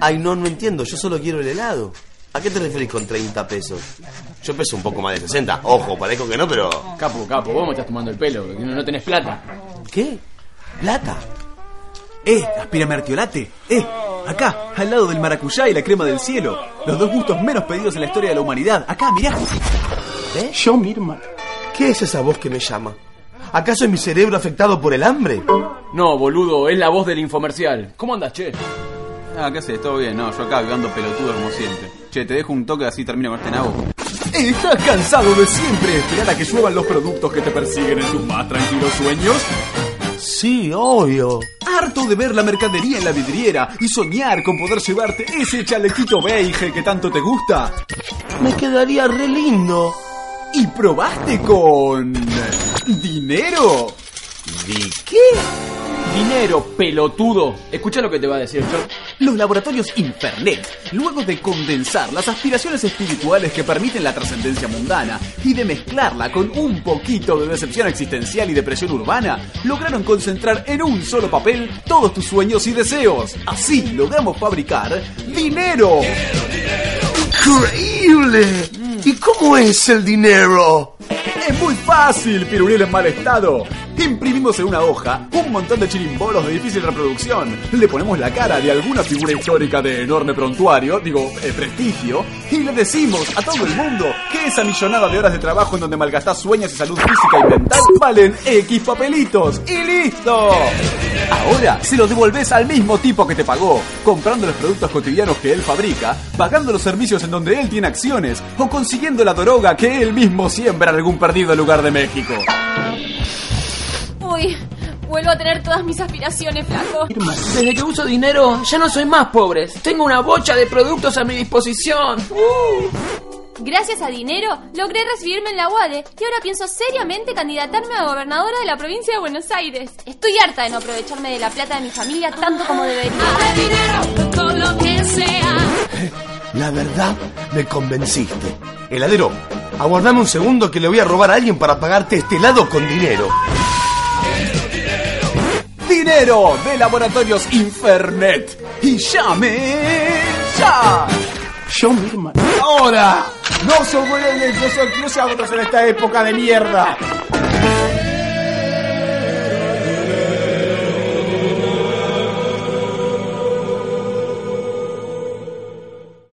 Ay, no, no entiendo. Yo solo quiero el helado. ¿A qué te referís con 30 pesos? Yo peso un poco más de 60. Ojo, parezco que no, pero... Capo, capo, vos me estás tomando el pelo, no, no tenés plata. ¿Qué? ¿Plata? ¡Eh! ¡Aspírame artiolate! ¡Eh! Acá, al lado del maracuyá y la crema del cielo. Los dos gustos menos pedidos en la historia de la humanidad. Acá, mirá. ¿Eh? Yo, Mirma. ¿Qué es esa voz que me llama? ¿Acaso es mi cerebro afectado por el hambre? No, boludo, es la voz del infomercial. ¿Cómo andas, che? Ah, ¿qué haces? ¿Todo bien? No, yo acá vivando pelotudo como siempre. Che, te dejo un toque así termino con este nabo. ¿Estás cansado de siempre esperar a que lluevan los productos que te persiguen en tus más tranquilos sueños? Sí, obvio. ¿Harto de ver la mercadería en la vidriera y soñar con poder llevarte ese chalequito beige que tanto te gusta? Me quedaría re lindo. ¿Y probaste con... dinero? ¿De qué? Dinero, pelotudo. Escucha lo que te va a decir yo. Los laboratorios Infernet, luego de condensar las aspiraciones espirituales que permiten la trascendencia mundana y de mezclarla con un poquito de decepción existencial y depresión urbana, lograron concentrar en un solo papel todos tus sueños y deseos. Así logramos fabricar dinero. ¡Increíble! ¿Y cómo es el dinero? Es muy fácil, pirulil en mal estado. Imprimimos en una hoja un montón de chirimbolos de difícil reproducción. Le ponemos la cara de alguna figura histórica de enorme prontuario, digo, eh, prestigio, y le decimos a todo el mundo que esa millonada de horas de trabajo en donde malgastás sueños y salud física y mental valen X papelitos. ¡Y listo! Ahora se los devolvés al mismo tipo que te pagó, comprando los productos cotidianos que él fabrica, pagando los servicios en donde él tiene acciones o consiguiendo la droga que él mismo siembra en algún perdido lugar de México. Vuelvo a tener todas mis aspiraciones, flaco. Desde que uso dinero, ya no soy más pobre. Tengo una bocha de productos a mi disposición. Uh. Gracias a dinero, logré recibirme en la UADE y ahora pienso seriamente candidatarme a gobernadora de la provincia de Buenos Aires. Estoy harta de no aprovecharme de la plata de mi familia tanto como debería. dinero con lo que sea. La verdad, me convenciste. Heladero, aguardame un segundo que le voy a robar a alguien para pagarte este helado con dinero. De Laboratorios Infernet. Y llame ya. Yo, Mirma. Ahora. No se vuelven, no se, no se en esta época de mierda.